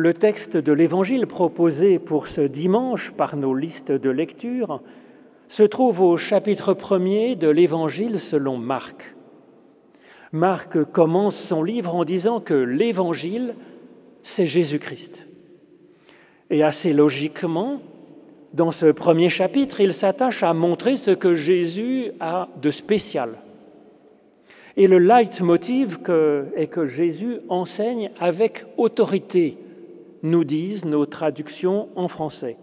Le texte de l'Évangile proposé pour ce dimanche par nos listes de lecture se trouve au chapitre premier de l'Évangile selon Marc. Marc commence son livre en disant que l'Évangile, c'est Jésus-Christ. Et assez logiquement, dans ce premier chapitre, il s'attache à montrer ce que Jésus a de spécial. Et le leitmotiv est que Jésus enseigne avec autorité, nous disent nos traductions en français.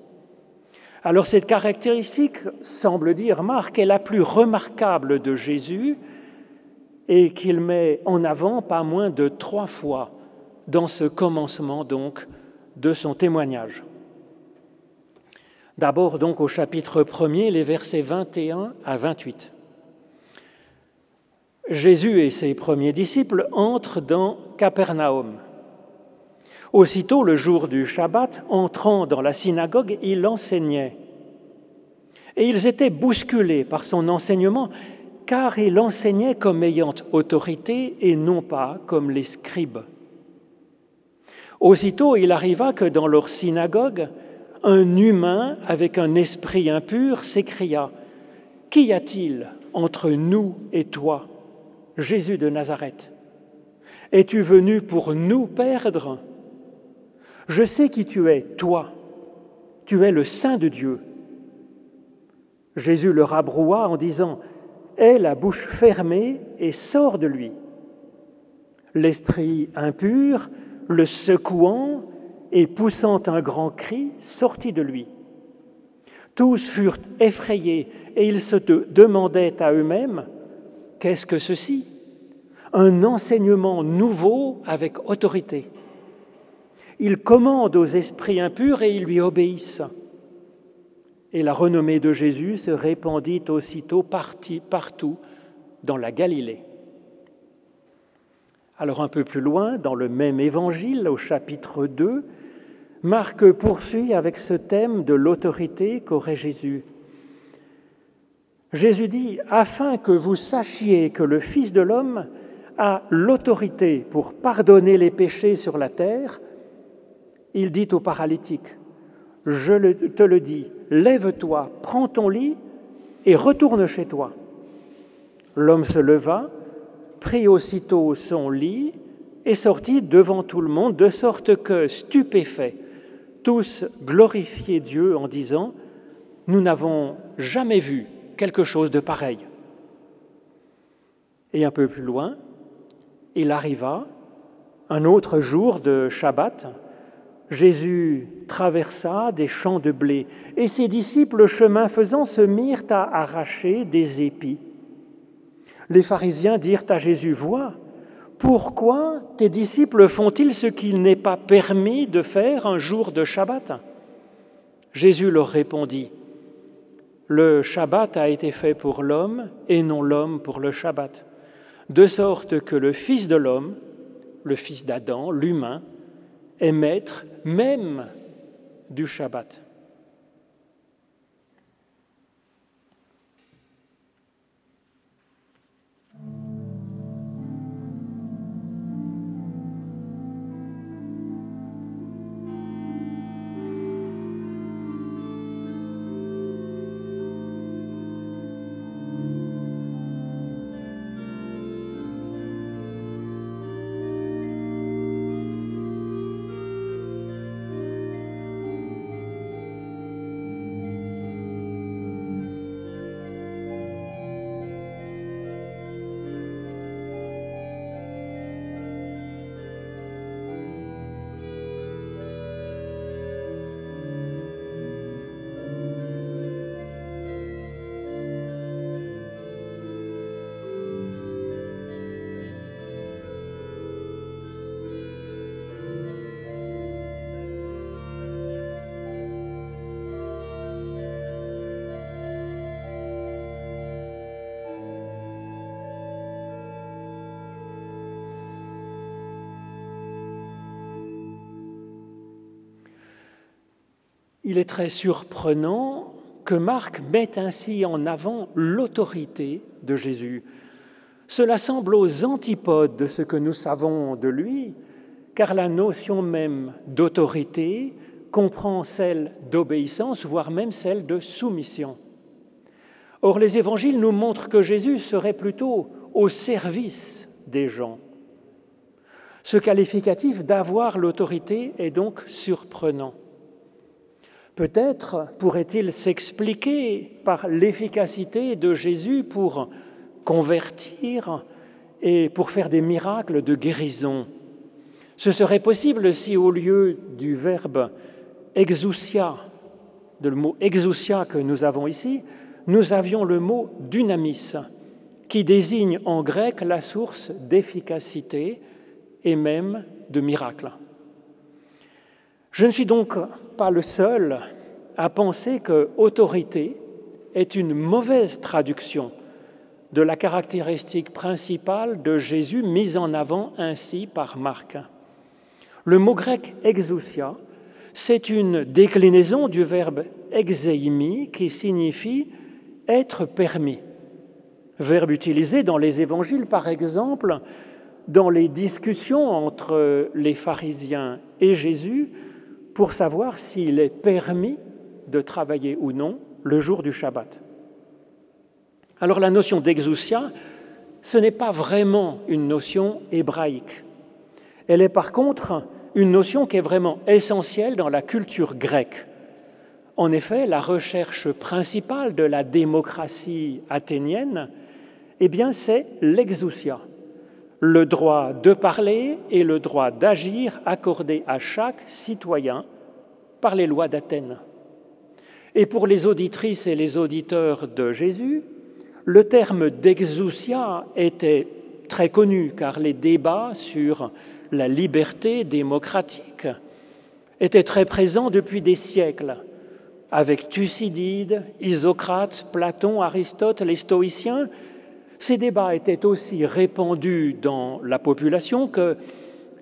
Alors cette caractéristique, semble dire Marc, est la plus remarquable de Jésus et qu'il met en avant pas moins de trois fois dans ce commencement donc de son témoignage. D'abord donc au chapitre 1er, les versets 21 à 28. Jésus et ses premiers disciples entrent dans Capernaum. Aussitôt, le jour du Shabbat, entrant dans la synagogue, il enseignait. Et ils étaient bousculés par son enseignement, car il enseignait comme ayant autorité et non pas comme les scribes. Aussitôt, il arriva que dans leur synagogue, un humain avec un esprit impur s'écria, Qu'y a-t-il entre nous et toi, Jésus de Nazareth? Es-tu venu pour nous perdre? Je sais qui tu es, toi. Tu es le Saint de Dieu. Jésus le rabroua en disant, Aie la bouche fermée et sors de lui. L'esprit impur, le secouant et poussant un grand cri, sortit de lui. Tous furent effrayés et ils se demandaient à eux-mêmes, qu'est-ce que ceci? Un enseignement nouveau avec autorité. Il commande aux esprits impurs et ils lui obéissent. Et la renommée de Jésus se répandit aussitôt partout dans la Galilée. Alors un peu plus loin, dans le même évangile, au chapitre 2, Marc poursuit avec ce thème de l'autorité qu'aurait Jésus. Jésus dit, afin que vous sachiez que le Fils de l'homme a l'autorité pour pardonner les péchés sur la terre, il dit au paralytique, je te le dis, lève-toi, prends ton lit et retourne chez toi. L'homme se leva, prit aussitôt son lit et sortit devant tout le monde, de sorte que, stupéfaits, tous glorifiaient Dieu en disant, Nous n'avons jamais vu quelque chose de pareil. Et un peu plus loin, il arriva, un autre jour de Shabbat, Jésus traversa des champs de blé, et ses disciples, chemin faisant, se mirent à arracher des épis. Les pharisiens dirent à Jésus, Vois, pourquoi tes disciples font-ils ce qu'il n'est pas permis de faire un jour de Shabbat? Jésus leur répondit, Le Shabbat a été fait pour l'homme et non l'homme pour le Shabbat, de sorte que le Fils de l'homme, le Fils d'Adam, l'humain, est maître même du Shabbat. Il est très surprenant que Marc mette ainsi en avant l'autorité de Jésus. Cela semble aux antipodes de ce que nous savons de lui, car la notion même d'autorité comprend celle d'obéissance, voire même celle de soumission. Or, les évangiles nous montrent que Jésus serait plutôt au service des gens. Ce qualificatif d'avoir l'autorité est donc surprenant. Peut-être pourrait-il s'expliquer par l'efficacité de Jésus pour convertir et pour faire des miracles de guérison. Ce serait possible si au lieu du verbe exousia, de le mot exousia que nous avons ici, nous avions le mot dynamis, qui désigne en grec la source d'efficacité et même de miracle. Je ne suis donc pas le seul à penser que autorité est une mauvaise traduction de la caractéristique principale de Jésus mise en avant ainsi par Marc. Le mot grec exousia, c'est une déclinaison du verbe exeimi qui signifie être permis. Verbe utilisé dans les évangiles, par exemple, dans les discussions entre les pharisiens et Jésus pour savoir s'il est permis de travailler ou non le jour du Shabbat. Alors la notion d'exousia, ce n'est pas vraiment une notion hébraïque. Elle est par contre une notion qui est vraiment essentielle dans la culture grecque. En effet, la recherche principale de la démocratie athénienne, eh bien, c'est l'exousia, le droit de parler et le droit d'agir accordé à chaque citoyen par les lois d'Athènes. Et pour les auditrices et les auditeurs de Jésus, le terme d'exousia était très connu car les débats sur la liberté démocratique étaient très présents depuis des siècles, avec Thucydide, Isocrate, Platon, Aristote, les stoïciens. Ces débats étaient aussi répandus dans la population que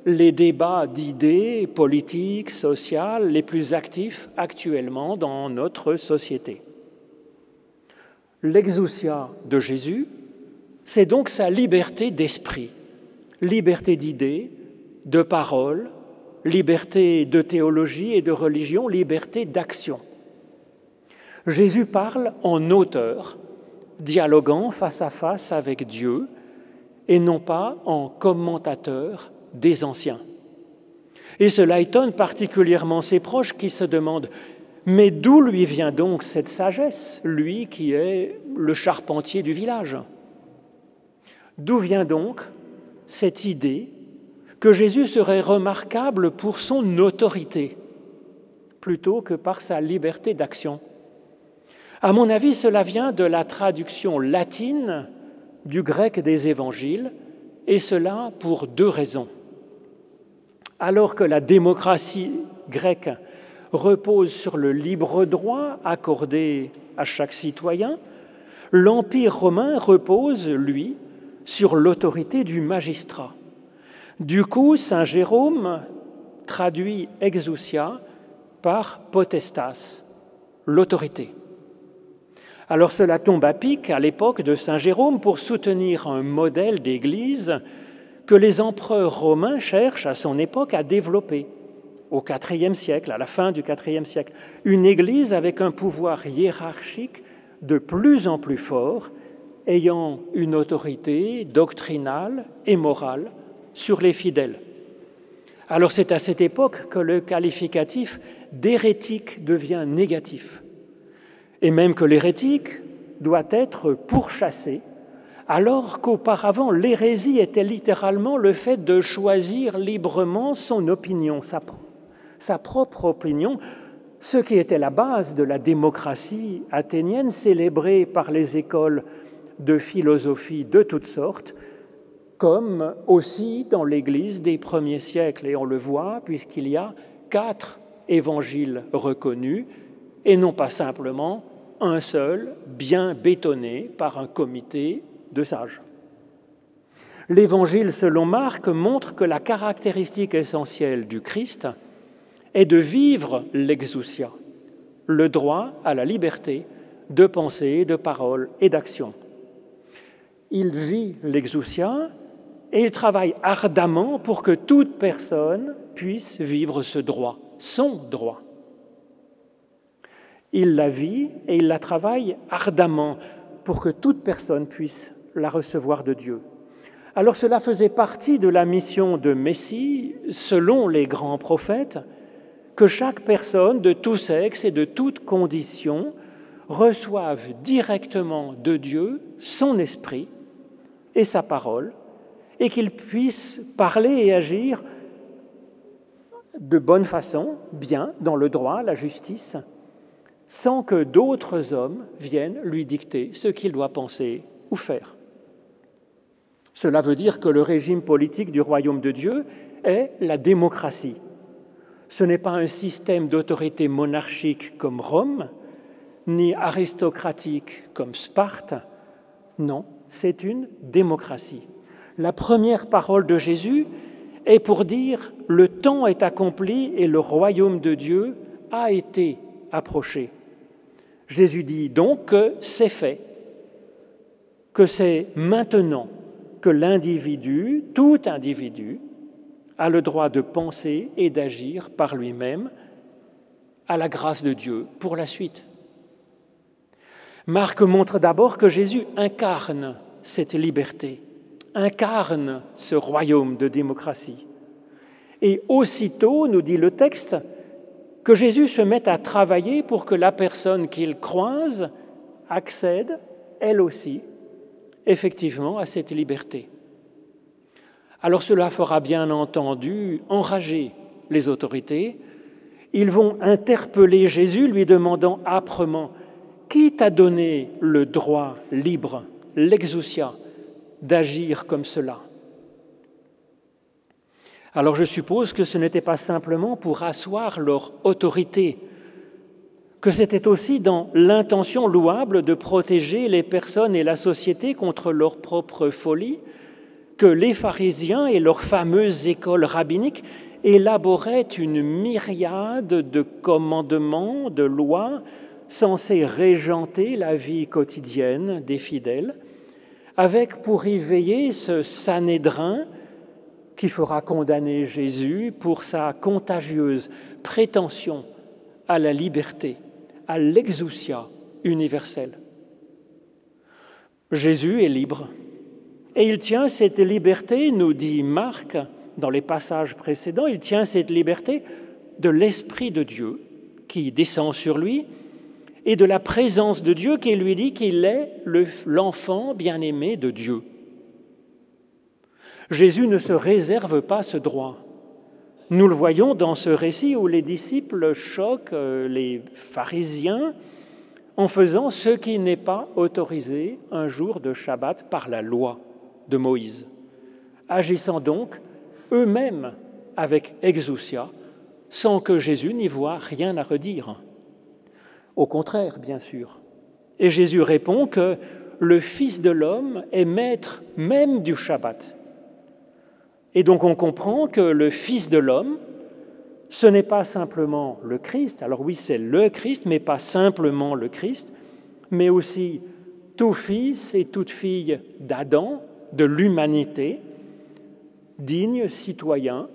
les débats d'idées politiques, sociales les plus actifs actuellement dans notre société. L'exousia de Jésus, c'est donc sa liberté d'esprit, liberté d'idées, de parole, liberté de théologie et de religion, liberté d'action. Jésus parle en auteur, dialoguant face à face avec Dieu, et non pas en commentateur des anciens. Et cela étonne particulièrement ses proches qui se demandent mais d'où lui vient donc cette sagesse, lui qui est le charpentier du village? D'où vient donc cette idée que Jésus serait remarquable pour son autorité plutôt que par sa liberté d'action? À mon avis, cela vient de la traduction latine du grec des évangiles, et cela pour deux raisons. Alors que la démocratie grecque repose sur le libre droit accordé à chaque citoyen, l'Empire romain repose, lui, sur l'autorité du magistrat. Du coup, Saint Jérôme traduit exousia par potestas, l'autorité. Alors cela tombe à pic à l'époque de Saint Jérôme pour soutenir un modèle d'Église que les empereurs romains cherchent à son époque à développer au IVe siècle, à la fin du IVe siècle, une Église avec un pouvoir hiérarchique de plus en plus fort, ayant une autorité doctrinale et morale sur les fidèles. Alors c'est à cette époque que le qualificatif d'hérétique devient négatif, et même que l'hérétique doit être pourchassé, alors qu'auparavant l'hérésie était littéralement le fait de choisir librement son opinion, sa propre opinion, ce qui était la base de la démocratie athénienne célébrée par les écoles de philosophie de toutes sortes, comme aussi dans l'Église des premiers siècles. Et on le voit puisqu'il y a quatre évangiles reconnus et non pas simplement un seul, bien bétonné par un comité de sages. L'évangile selon Marc montre que la caractéristique essentielle du Christ, est de vivre l'exousia, le droit à la liberté de pensée, de parole et d'action. Il vit l'exousia et il travaille ardemment pour que toute personne puisse vivre ce droit, son droit. Il la vit et il la travaille ardemment pour que toute personne puisse la recevoir de Dieu. Alors cela faisait partie de la mission de Messie, selon les grands prophètes, que chaque personne de tout sexe et de toute condition reçoive directement de Dieu son esprit et sa parole, et qu'il puisse parler et agir de bonne façon, bien, dans le droit, la justice, sans que d'autres hommes viennent lui dicter ce qu'il doit penser ou faire. Cela veut dire que le régime politique du royaume de Dieu est la démocratie. Ce n'est pas un système d'autorité monarchique comme Rome, ni aristocratique comme Sparte. Non, c'est une démocratie. La première parole de Jésus est pour dire le temps est accompli et le royaume de Dieu a été approché. Jésus dit donc que c'est fait, que c'est maintenant que l'individu, tout individu, a le droit de penser et d'agir par lui-même à la grâce de Dieu pour la suite. Marc montre d'abord que Jésus incarne cette liberté, incarne ce royaume de démocratie. Et aussitôt, nous dit le texte, que Jésus se met à travailler pour que la personne qu'il croise accède, elle aussi, effectivement à cette liberté. Alors cela fera bien entendu enrager les autorités. Ils vont interpeller Jésus lui demandant âprement, Qui t'a donné le droit libre, l'exousia, d'agir comme cela? Alors je suppose que ce n'était pas simplement pour asseoir leur autorité, que c'était aussi dans l'intention louable de protéger les personnes et la société contre leur propre folie, que les pharisiens et leur fameuse école rabbinique élaboraient une myriade de commandements, de lois censés régenter la vie quotidienne des fidèles, avec pour y veiller ce Sanhédrin qui fera condamner Jésus pour sa contagieuse prétention à la liberté à l'exousia universelle. Jésus est libre. Et il tient cette liberté, nous dit Marc dans les passages précédents, il tient cette liberté de l'Esprit de Dieu qui descend sur lui et de la présence de Dieu qui lui dit qu'il est l'enfant bien-aimé de Dieu. Jésus ne se réserve pas ce droit. Nous le voyons dans ce récit où les disciples choquent euh, les pharisiens en faisant ce qui n'est pas autorisé un jour de Shabbat par la loi de Moïse, agissant donc eux-mêmes avec exousia, sans que Jésus n'y voie rien à redire. Au contraire, bien sûr. Et Jésus répond que le Fils de l'homme est maître même du Shabbat. Et donc on comprend que le Fils de l'homme, ce n'est pas simplement le Christ, alors oui c'est le Christ, mais pas simplement le Christ, mais aussi tout fils et toute fille d'Adam, de l'humanité, digne citoyen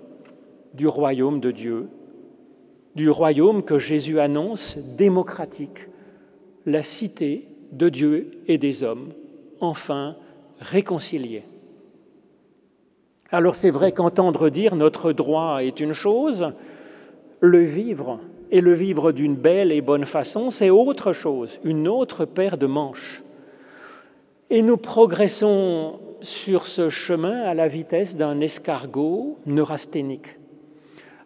du royaume de Dieu, du royaume que Jésus annonce démocratique, la cité de Dieu et des hommes, enfin réconciliés. Alors c'est vrai qu'entendre dire notre droit est une chose, le vivre et le vivre d'une belle et bonne façon, c'est autre chose, une autre paire de manches. Et nous progressons sur ce chemin à la vitesse d'un escargot neurasthénique.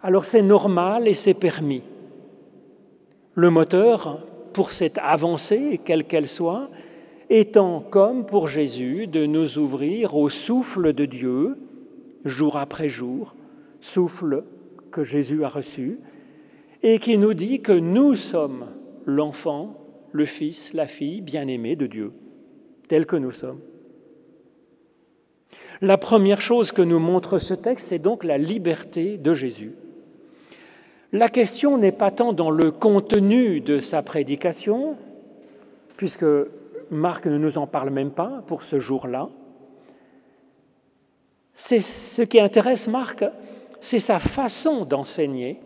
Alors c'est normal et c'est permis. Le moteur, pour cette avancée, quelle qu'elle soit, étant comme pour Jésus de nous ouvrir au souffle de Dieu, jour après jour, souffle que Jésus a reçu, et qui nous dit que nous sommes l'enfant, le fils, la fille bien-aimée de Dieu, tel que nous sommes. La première chose que nous montre ce texte, c'est donc la liberté de Jésus. La question n'est pas tant dans le contenu de sa prédication, puisque Marc ne nous en parle même pas pour ce jour-là, C'est ce qui intéresse Marc, c'est sa façon d'enseigner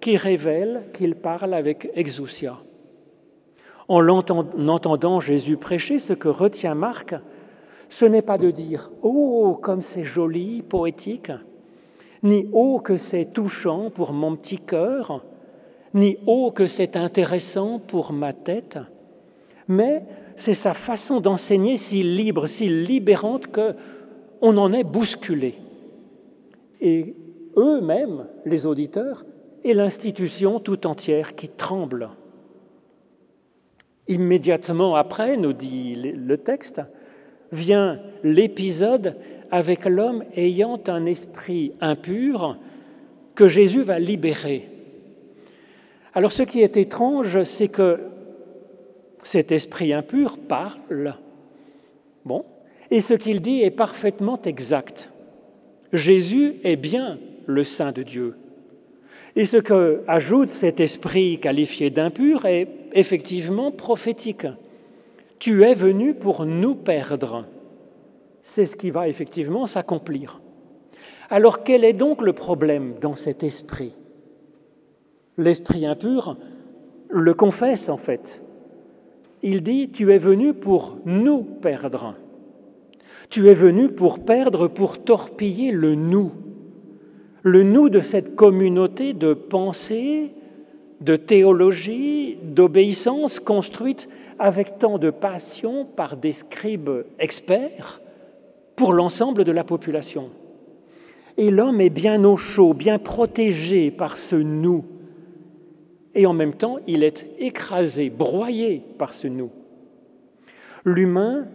qui révèle qu'il parle avec exousia. En entendant Jésus prêcher, ce que retient Marc, ce n'est pas de dire ⁇ Oh, comme c'est joli, poétique ⁇ ni ⁇ Oh, que c'est touchant pour mon petit cœur ⁇ ni ⁇ Oh, que c'est intéressant pour ma tête ⁇ mais c'est sa façon d'enseigner si libre, si libérante que on en est bousculé. Et eux-mêmes, les auditeurs, et l'institution tout entière qui tremble. Immédiatement après, nous dit le texte, vient l'épisode avec l'homme ayant un esprit impur que Jésus va libérer. Alors ce qui est étrange, c'est que cet esprit impur parle. Bon, et ce qu'il dit est parfaitement exact. Jésus est bien le Saint de Dieu. Et ce que ajoute cet esprit qualifié d'impur est effectivement prophétique. Tu es venu pour nous perdre. C'est ce qui va effectivement s'accomplir. Alors quel est donc le problème dans cet esprit? L'esprit impur le confesse en fait. Il dit, tu es venu pour nous perdre. Tu es venu pour perdre, pour torpiller le nous le nous de cette communauté de pensée, de théologie, d'obéissance construite avec tant de passion par des scribes experts pour l'ensemble de la population. Et l'homme est bien au chaud, bien protégé par ce nous. Et en même temps, il est écrasé, broyé par ce nous. L'humain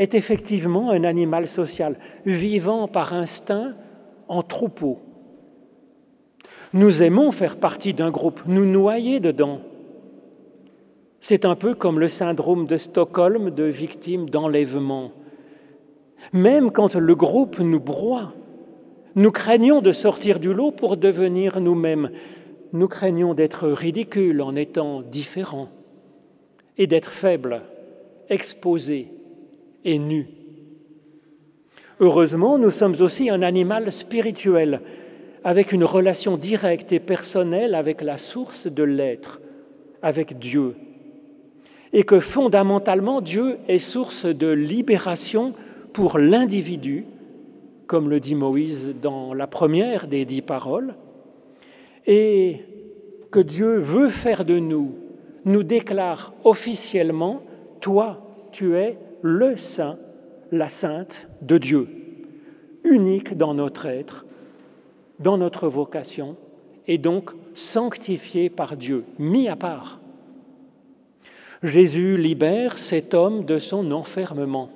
est effectivement un animal social, vivant par instinct en troupeau. Nous aimons faire partie d'un groupe, nous noyer dedans. C'est un peu comme le syndrome de Stockholm de victime d'enlèvement. Même quand le groupe nous broie, nous craignons de sortir du lot pour devenir nous-mêmes. Nous craignons d'être ridicules en étant différents et d'être faibles, exposés et nus. Heureusement, nous sommes aussi un animal spirituel avec une relation directe et personnelle avec la source de l'être, avec Dieu. Et que fondamentalement, Dieu est source de libération pour l'individu, comme le dit Moïse dans la première des dix paroles, et que Dieu veut faire de nous, nous déclare officiellement, toi, tu es le saint, la sainte de Dieu, unique dans notre être, dans notre vocation et donc sanctifié par Dieu, mis à part. Jésus libère cet homme de son enfermement.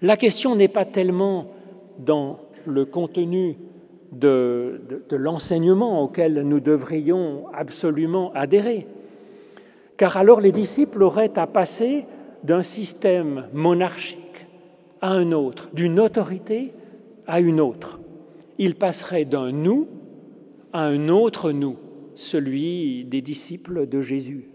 La question n'est pas tellement dans le contenu de, de l'enseignement auquel nous devrions absolument adhérer, car alors les disciples auraient à passer d'un système monarchique à un autre, d'une autorité à une autre il passerait d'un nous à un autre nous, celui des disciples de Jésus.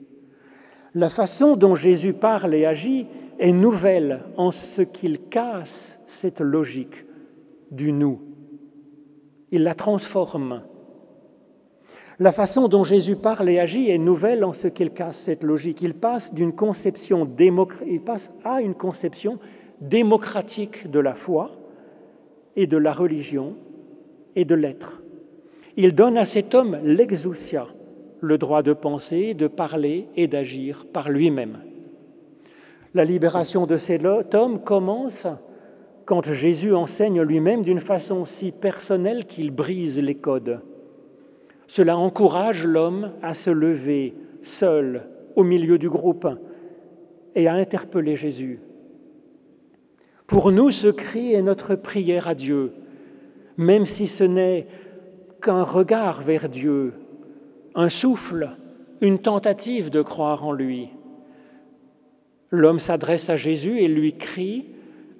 La façon dont Jésus parle et agit est nouvelle en ce qu'il casse cette logique du nous. Il la transforme. La façon dont Jésus parle et agit est nouvelle en ce qu'il casse cette logique. Il passe d'une conception il passe à une conception démocratique de la foi et de la religion et de l'être. Il donne à cet homme l'exousia, le droit de penser, de parler et d'agir par lui-même. La libération de cet homme commence quand Jésus enseigne lui-même d'une façon si personnelle qu'il brise les codes. Cela encourage l'homme à se lever seul au milieu du groupe et à interpeller Jésus. Pour nous, ce cri est notre prière à Dieu même si ce n'est qu'un regard vers Dieu, un souffle, une tentative de croire en lui. L'homme s'adresse à Jésus et lui crie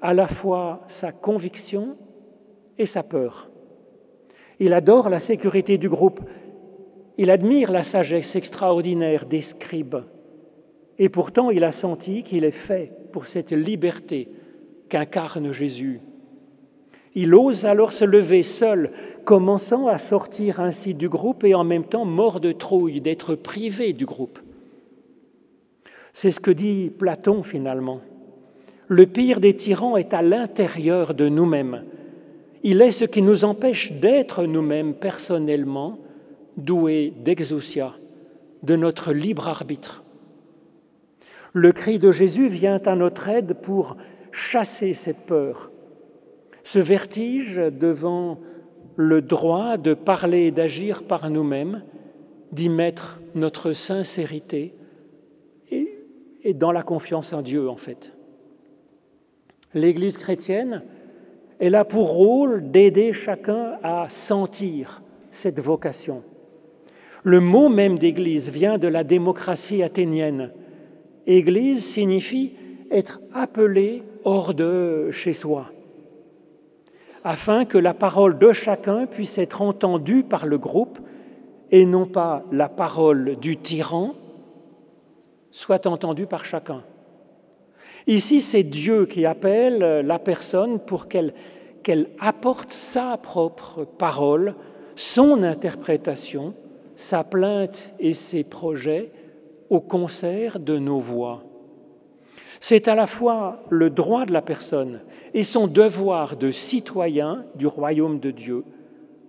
à la fois sa conviction et sa peur. Il adore la sécurité du groupe, il admire la sagesse extraordinaire des scribes, et pourtant il a senti qu'il est fait pour cette liberté qu'incarne Jésus. Il ose alors se lever seul, commençant à sortir ainsi du groupe et en même temps mort de trouille d'être privé du groupe. C'est ce que dit Platon finalement. Le pire des tyrans est à l'intérieur de nous-mêmes. Il est ce qui nous empêche d'être nous-mêmes personnellement doués d'exousia, de notre libre arbitre. Le cri de Jésus vient à notre aide pour chasser cette peur, ce vertige devant le droit de parler et d'agir par nous-mêmes, d'y mettre notre sincérité et, et, dans la confiance en Dieu en fait. L'Église chrétienne, elle a pour rôle d'aider chacun à sentir cette vocation. Le mot même d'Église vient de la démocratie athénienne. Église signifie être appelé hors de chez soi, afin que la parole de chacun puisse être entendue par le groupe et non pas la parole du tyran soit entendue par chacun. Ici, c'est Dieu qui appelle la personne pour qu'elle apporte sa propre parole, son interprétation, sa plainte et ses projets au concert de nos voix. C'est à la fois le droit de la personne et son devoir de citoyen du royaume de Dieu,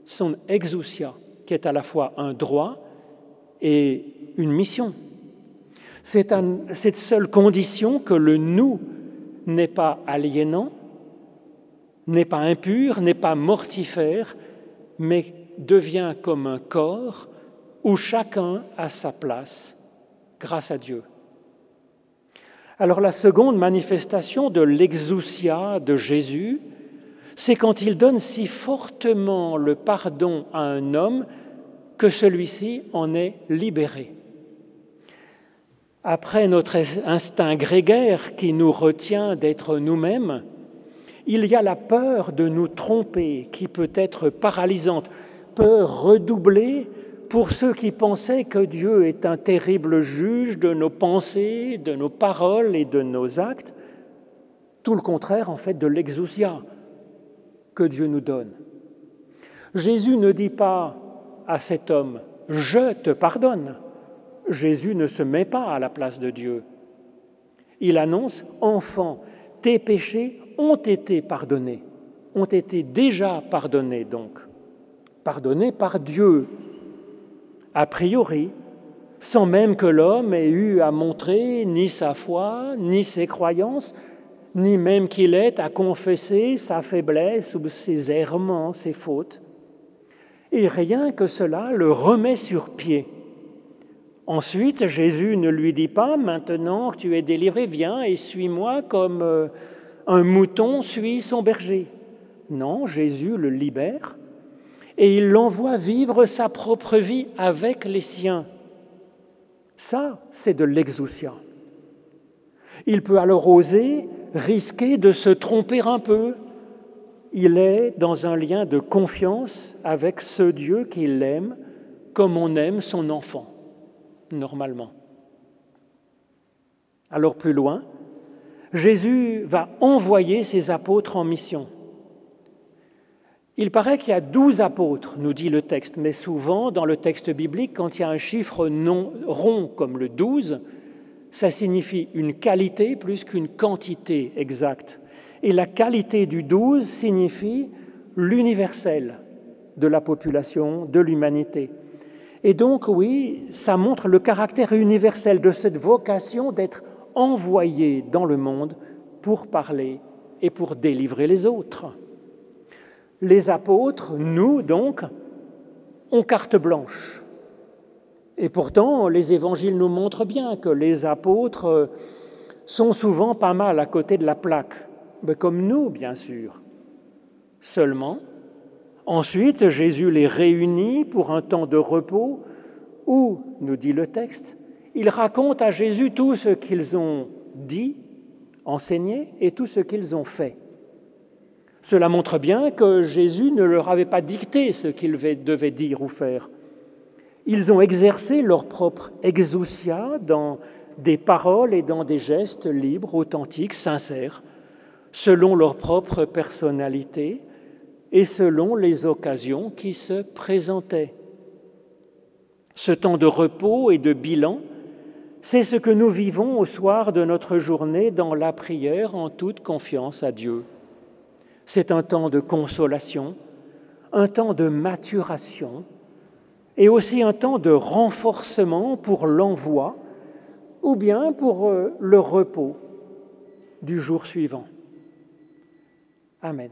son exousia, qui est à la fois un droit et une mission. C'est cette seule condition que le nous n'est pas aliénant, n'est pas impur, n'est pas mortifère, mais devient comme un corps où chacun a sa place grâce à Dieu. Alors la seconde manifestation de l'exousia de Jésus, c'est quand il donne si fortement le pardon à un homme que celui-ci en est libéré. Après notre instinct grégaire qui nous retient d'être nous-mêmes, il y a la peur de nous tromper qui peut être paralysante, peur redoublée pour ceux qui pensaient que Dieu est un terrible juge de nos pensées, de nos paroles et de nos actes, tout le contraire en fait de l'exousia que Dieu nous donne. Jésus ne dit pas à cet homme, je te pardonne. Jésus ne se met pas à la place de Dieu. Il annonce, enfant, tes péchés ont été pardonnés, ont été déjà pardonnés donc, pardonnés par Dieu a priori, sans même que l'homme ait eu à montrer ni sa foi, ni ses croyances, ni même qu'il ait à confesser sa faiblesse ou ses errements, ses fautes. Et rien que cela le remet sur pied. Ensuite, Jésus ne lui dit pas, maintenant que tu es délivré, viens et suis-moi comme euh, un mouton suit son berger. Non, Jésus le libère et il l'envoie vivre sa propre vie avec les siens. Ça, c'est de l'exousia. Il peut alors oser risquer de se tromper un peu. Il est dans un lien de confiance avec ce Dieu qu'il aime comme on aime son enfant, normalement. Alors plus loin, Jésus va envoyer ses apôtres en mission. Il paraît qu'il y a douze apôtres, nous dit le texte, mais souvent dans le texte biblique, quand il y a un chiffre non rond comme le douze, ça signifie une qualité plus qu'une quantité exacte. Et la qualité du douze signifie l'universel de la population, de l'humanité. Et donc, oui, ça montre le caractère universel de cette vocation d'être envoyé dans le monde pour parler et pour délivrer les autres. Les apôtres, nous donc, ont carte blanche. Et pourtant, les évangiles nous montrent bien que les apôtres sont souvent pas mal à côté de la plaque, mais comme nous, bien sûr. Seulement, ensuite, Jésus les réunit pour un temps de repos où, nous dit le texte, ils racontent à Jésus tout ce qu'ils ont dit, enseigné et tout ce qu'ils ont fait. Cela montre bien que Jésus ne leur avait pas dicté ce qu'ils devaient dire ou faire. Ils ont exercé leur propre exousia dans des paroles et dans des gestes libres, authentiques, sincères, selon leur propre personnalité, et selon les occasions qui se présentaient. Ce temps de repos et de bilan, c'est ce que nous vivons au soir de notre journée dans la prière en toute confiance à Dieu. C'est un temps de consolation, un temps de maturation et aussi un temps de renforcement pour l'envoi ou bien pour euh, le repos du jour suivant. Amen.